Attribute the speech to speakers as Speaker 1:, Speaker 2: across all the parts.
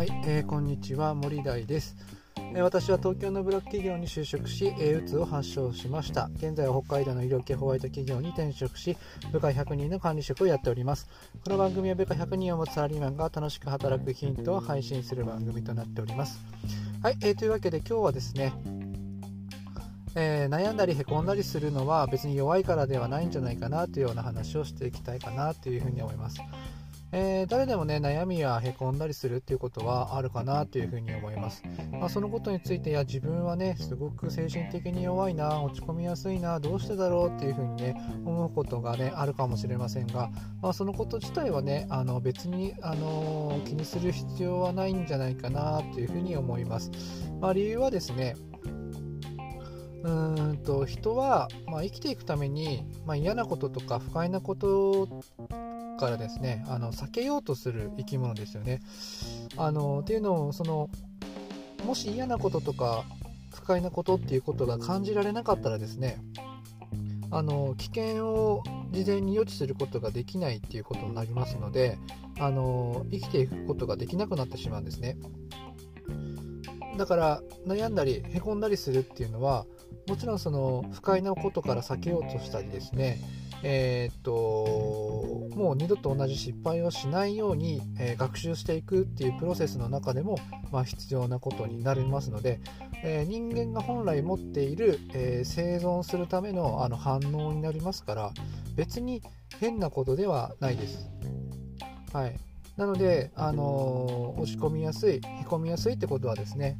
Speaker 1: はい、えー、こんにちは森大ですえ私は東京のブラック企業に就職し、うつを発症しました。現在は北海道の医療系ホワイト企業に転職し、部下100人の管理職をやっております。この番組は部下100人を持つサラリーマンが楽しく働くヒントを配信する番組となっております。はい、えー、というわけで今日はですね、えー、悩んだりへこんだりするのは別に弱いからではないんじゃないかなというような話をしていきたいかなというふうに思います。えー、誰でもね悩みやへこんだりするっていうことはあるかなというふうに思います、まあ、そのことについていや自分はねすごく精神的に弱いな落ち込みやすいなどうしてだろうっていうふうにね思うことがねあるかもしれませんが、まあ、そのこと自体はねあの別に、あの、気にする必要はないんじゃないかなというふうに思います、まあ、理由はですねうーんと人は、まあ、生きていくために、まあ、嫌なこととか不快なことからですねあの避けようとする生き物ですよね。あのっていうのをそのもし嫌なこととか不快なことっていうことが感じられなかったらですねあの危険を事前に予知することができないっていうことになりますのであの生きていくことができなくなってしまうんですねだから悩んだりへこんだりするっていうのはもちろんその不快なことから避けようとしたりですねえー、っともう二度と同じ失敗をしないように、えー、学習していくっていうプロセスの中でも、まあ、必要なことになりますので、えー、人間が本来持っている、え生存するためのあの反応になりますから別に変なことではないです。はい、なので、あの落ち込みやすいへこみやすいってことはですね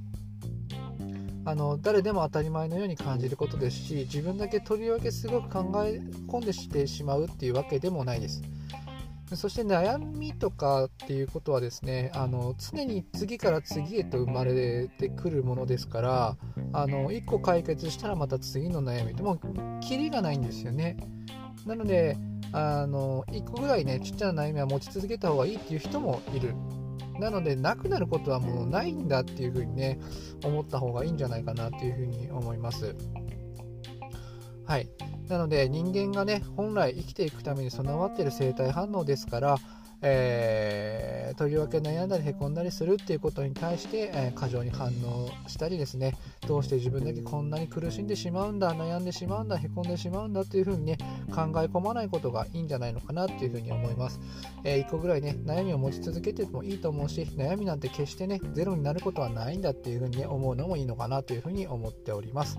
Speaker 1: あの誰でも当たり前のように感じることですし自分だけとりわけすごく考え込んでしてしまうっていうわけでもないです。そして悩みとかっていうことはですねあの常に次から次へと生まれてくるものですからあの1個解決したらまた次の悩みってもうキリがないんですよね。なのであの1個ぐらいねちっちゃな悩みは持ち続けた方がいいっていう人もいる。なので、なくなることはもうないんだっていうふうにね、思った方がいいんじゃないかなっていうふうに思います。はい。なので、人間がね、本来生きていくために備わっている生体反応ですから、えー、とりわけ悩んだりへこんだりするっていうことに対して、えー、過剰に反応したりですね。どうして自分だけこんなに苦しんでしまうんだ悩んでしまうんだへこんでしまうんだっていうふうにね考え込まないことがいいんじゃないのかなっていうふうに思います、えー、1個ぐらいね悩みを持ち続けてもいいと思うし悩みなんて決してねゼロになることはないんだっていうふうに、ね、思うのもいいのかなというふうに思っております。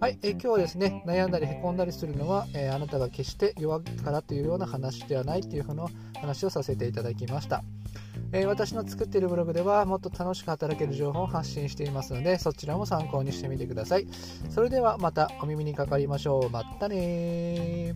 Speaker 1: はい、えー、今日はですね悩んだりへこんだりするのは、えあなたが決して弱いからというような話ではないっていうふうな話をさせてていただきました。えー、私の作っているブログではもっと楽しく働ける情報を発信していますのでそちらも参考にしてみてください。それではまたお耳にかかりましょう。まったね